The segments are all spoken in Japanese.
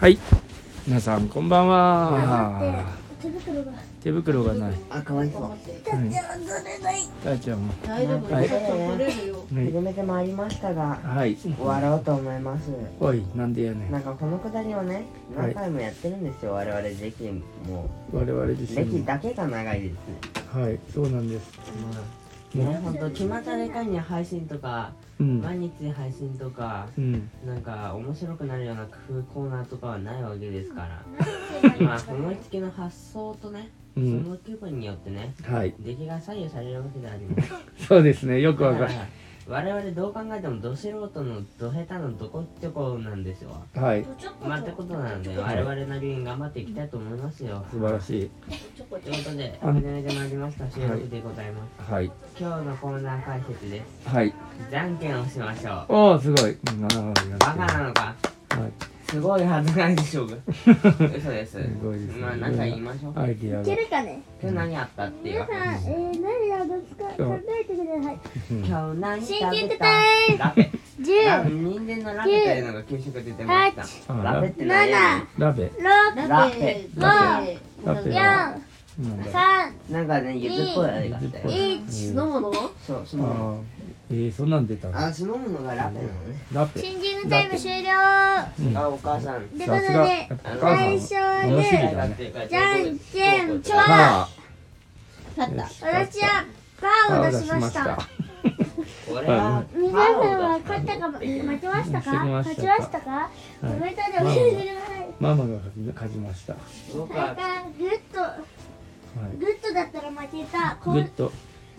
はい。皆さんこんばんは。手袋が。手袋がないあ、かわいそう。はい取れないたーちゃんも。大丈夫、はい。初めて参りましたが、はい。終わろうと思います。おいなんでやねなんんかこのくだりをね、何回もやってるんですよ。我々歴も。我々自歴身も。だけが長いです。はい。そうなんです。まあ、ね、ほんと決まった時間に配信とか、うん。毎日配信とか、うん。なんか面白くなるような工夫コーナーとかはないわけですから。今思いつきの発想とね、そうん。の気分によってね、はい。出来が左右されるわけであります。そうですね。よくわかる我々どう考えてもど素人のど下手のどこっちょこなんですよ。はいまあってことなので、はい我々なりに頑張っていきたいと思いますよ。素晴らしいということで、あ始めてまいりました収録でございます。はい今日のコーナー解説です。はいじゃんけんをしましょう。おおすごいバカなのか？はいすごいはずないでしょうが。嘘です。すごいですね。まあなんか言いましょう。アイディアいけがるかね？今日何あったっていう。皆さん、えー、何やるんですか考えてください。うん。今日何食シンキングべた？タイムラペ。ラ10人間のラペというのが給食で出てました。あラペって何？ラベ。6ラペラペなんペか4なんだ3なんかね、ゆずっぽいあれがあったよ。1酢の？物そう、そあの。ーえー、そんなん出たの？あ、そのものがラペ。なのね。ラペ。シンキングタイム終了。うんあ、お母さん。ということさすが。で最は初でだねじゃん。けんちょは勝った。私はパーを出しました。これは、皆さん。は勝ったかも負けましたか負けました。か勝ちましたか？コはい。メントで教えてください。ママが勝ちました。は僕は、なんかグッド。グッドだったら負けた。グッド、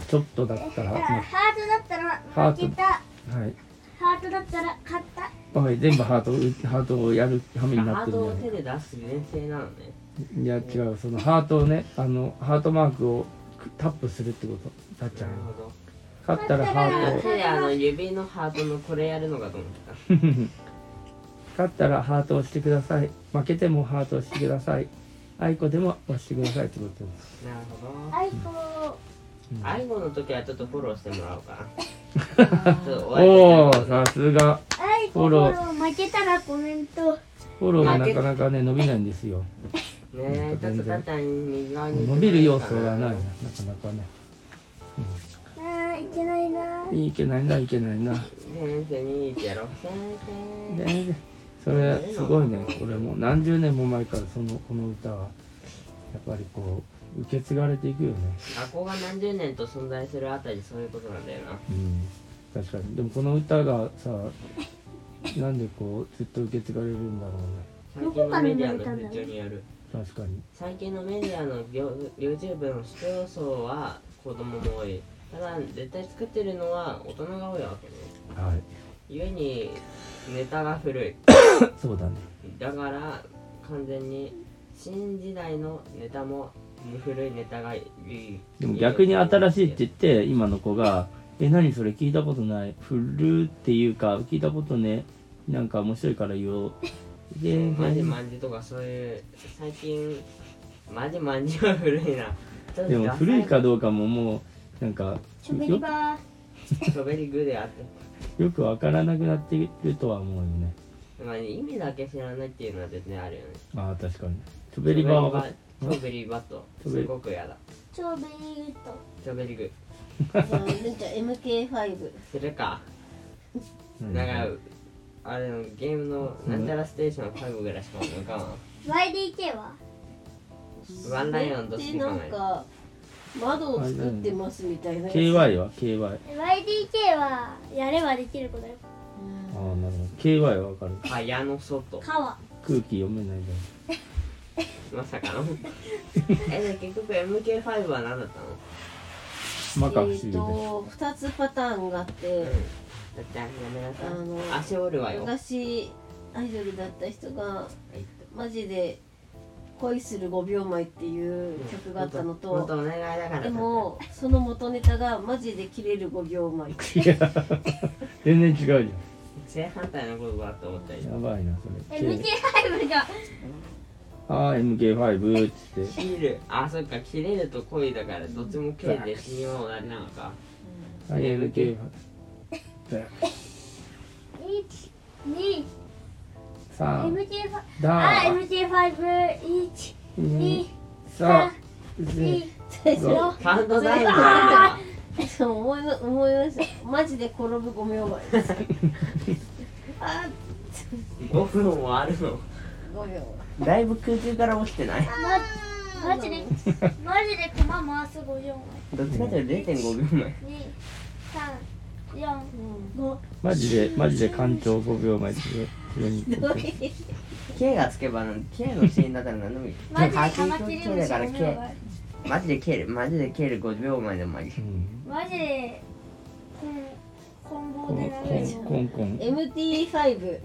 ちょっとだったら、まハートだったら負けたはい。ハートだったら勝ったはい、全部ハート、ハートをやるためになハーってるんだよトを手で出す連成なのね。いや、違う、そのハートをね、あの、ハートマークをタップするってこと。たっちゃなんるがほど。勝ったらハート手であの指のハートのこれやるのかと思った。を、勝ったらハートを押してください。負けてもハートを押してください。アイコでも押してくださいってことです。なるほど。アイコうんアイコの時はちょっとフォローしてもらおうか な。おお、さすが。フォロー負けたらコメントフォローがなかなかね、伸びないんですよ。ねえ、ちょっとたっちゃんに右側に。伸びる要素がないな、なかなかね。あーいけないないけないな、いけないな。先生に言やろ。先生。でそれすごいねこれもう何十年も前からそのこの歌はやっぱりこう受け継がれていくよね学校が何十年と存在するあたりそういうことなんだよな。うん確かにでもこの歌がさなんでこうずっと受け継がれるんだろ最近のメディアの風潮による。うね確かに最近のメディアの YouTube の視聴層は子供も多い。ただ、絶対作ってるのは大人が多いわけね。はい故にネタが古い。そうだねだから完全に新時代のネタも古いネタがいい。でも逆に新しいって言って今の子が「え何それ聞いたことない。古っていうか聞いたことねなんか面白いから言おう」でマジマンジとかそういう最近マジマンジは古いな。でも古いかどうかももうなんかしょべりばショベリグであって。よくわからなくなってるとは思うよね。まあ意味だけ知らないっていうのは絶対あるよね。ああ確かに。チョベリバーはショベリバット。すごく嫌だ。超 very good。チョベリグじゃあ、じゃあ MK5。するか。うん。なんかあれのゲームのなんちゃらステーション5ぐらいしか思い浮かばん。YDK は？ワンライオンとしで、かなんか、窓を作ってますみたいな。やつ。KY は？KY あ YDK はやればできる子だよ。あなるほど。KY はわかる。蚊帳の外。川。空気読めないじまさかの。えで結局 MK5 は何だったの？まか不思議でえーと、2つパターンがあって、うん。だってやめなさあのい足折るわよ。昔アイドルだった人がはい。マジで恋する5秒前っていう曲があったのと、ほんとお願いだから。でもその元ネタがマジで切れる5秒前いや。全然違うじゃん。正反対のことだと思ったりやばいなそれ。MK5 がああ MK5 っつって。切る。あそっか。切れると恋だからどっちも K で死にも同じなのか。はい MK5 1 2三 MT5 あだ MT51 二三三四四五カウントダウン。だそう思いま思いましたマジで転ぶ5秒前ですあ5分もあるの。5秒だいぶ空中から落ちてない？マジでマジで駒回す5秒どっちかというと0.5秒前。前2 3 4 5マジでマジで干潮5秒前。ですよ急に K がつけば K のシーンだったら何でもいい。マジで8カマキリムシだから5 K マジで K でマジで K で5秒前でもいいうん。マジでこん棍棒コンで投げるコン。コン MT5 何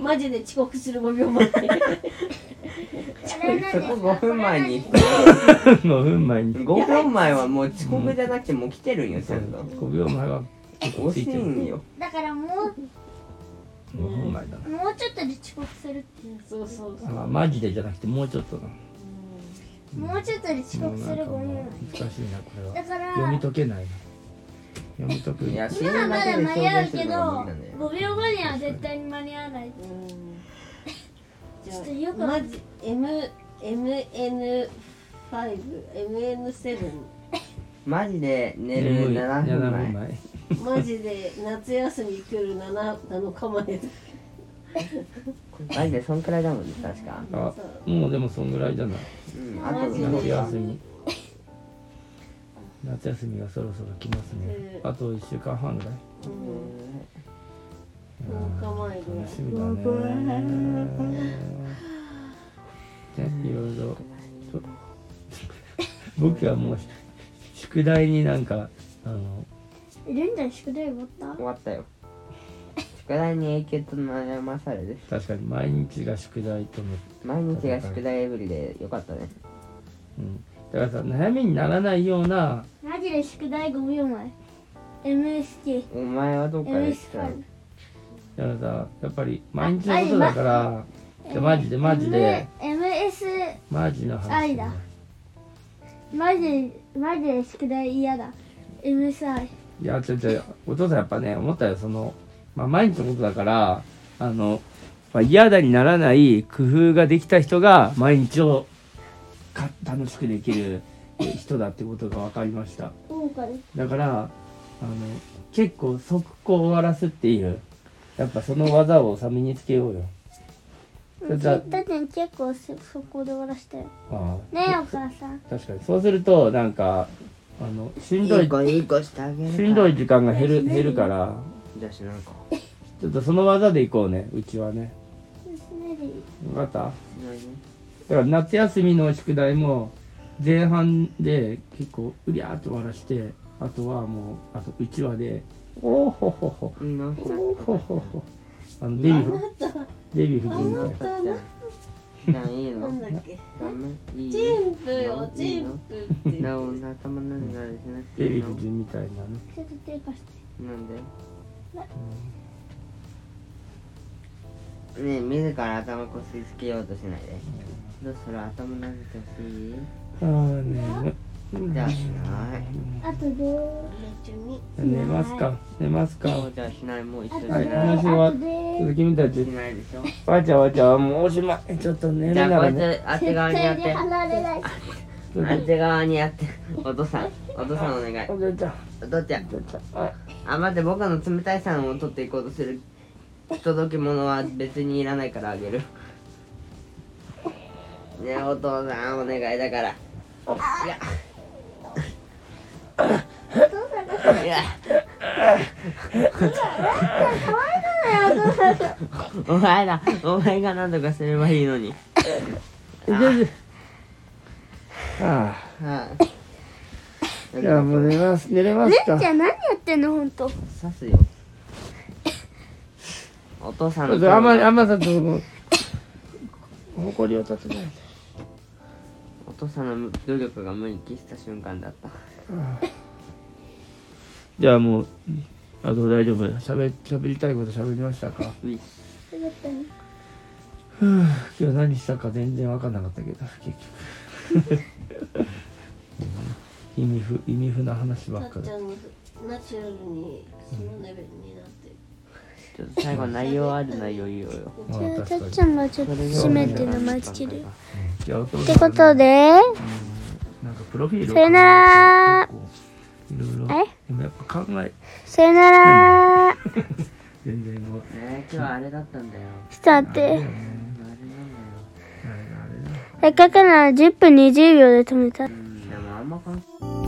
マジで遅刻する5秒前あれなん。ですかそこ5分前に。5分前に。5分前はもう遅刻じゃなくてもう来てるんよちゃんと。5秒前は結構惜しいんよだからも5分前だ。うもうちょっとで遅刻するってそう。そうそうなあマジでじゃなくてもうちょっとなもうちょっとで遅刻する5秒もうなん前難しいなこれは。だから読み解けないな読み解く。いや今はまだ間に合うけどなんだよ5秒後には絶対に間に合わないうんじちょっとゃよくあマジ M MN5 MN7 マジで寝る眠い7分7前。分前マジで夏休み来る 7, 7日前。マジでそんくらいだもんね確か。あもうでもそんぐらいじゃない。うんあと休み夏休みがそろそろ来ますね。あと1週間半ぐらい。10日前ぐらい楽しみだね。ねいろいろ。と僕はもう宿題になんかあのレンジャー宿題終わった？終わったよ。宿題に永久と悩まされる確かに毎日が宿題との、毎日が宿題エブリでよかったね。うん、だからさ悩みにならないようなマジで宿題5秒前 MST お前はどっかで来たの？MS5 だからさやっぱり毎日のことだからいやマジでマジで MS マジの話愛だ。マジでマジで宿題嫌だ。MSI いや違う違う。お父さんやっぱね思ったよ。その、まあ、毎日のことだからあの、まあ、嫌だにならない工夫ができた人が毎日をか楽しくできる人だってことが分かりました。だからあの結構速攻終わらすっていう。やっぱその技をさ身につけようよ。だって結構そそこで終わらしたよ。ああ。ねえお母さん。確かに。そうするとなんかあのしんどいしんどい時間が減る減るから。じゃあしなんか。ちょっとその技でいこうねうちはね。ね。分かった？だから夏休みの宿題も前半で結構うりゃーっと終わらしてあとはもうあとうちわでおーほほほおーほほほあのデヴィ夫デヴィ夫人。みたいなじゃあいいのなんだっけ？ダメいいチンプよチンプって。なお頭の中でしなくてデヴィいいの夫人みたいなね。ちょっと手貸して。なんで？ねえ自ら頭こすりつけようとしないで。どうする？頭撫でてほしい？あーねじゃあしないあとで寝ますか寝ますかじゃあしないもう一緒にはいしない話は君たちしないでしょわちゃわちゃもうおしまいちょっと寝るじゃあこいならねつあっち側にやってあっち側にやってお父さんお父さんお願いお嬢ちゃんお父ちゃんあ待って僕の冷たいさんを取っていこうとする届き物は別にいらないからあげるねお父さんお願いだからいやいやお前だお前が何とかすればいいのに。あはあじゃあもう寝ます寝れますか。レンちゃん何やってんの本当刺すよ。お父さんのちょっとあんまりあんまさとこの誇りを立てない父さんの努力が無に帰した瞬間だった。じゃあもうあと大丈夫。喋喋りたいこと喋りましたか？ういふう今日何したか全然分かんなかったけど結局。意味不意味不な話ばっかでたっちゃんのナチュラルにそのレベルになって。るちょっと最後内容ある内容言おうよ。まあじゃあたっちゃんがちょっと締めて名前つけるってことでなんかプロフィールをさよなら。結構いろいろ。え？でもやっぱ考え。さよなら。全然もう。ね今日はあれだったんだよ。ちょっと待って。あれなんだよあれだあれだせっかくなら10分20秒で止めたうん。でもあんま関係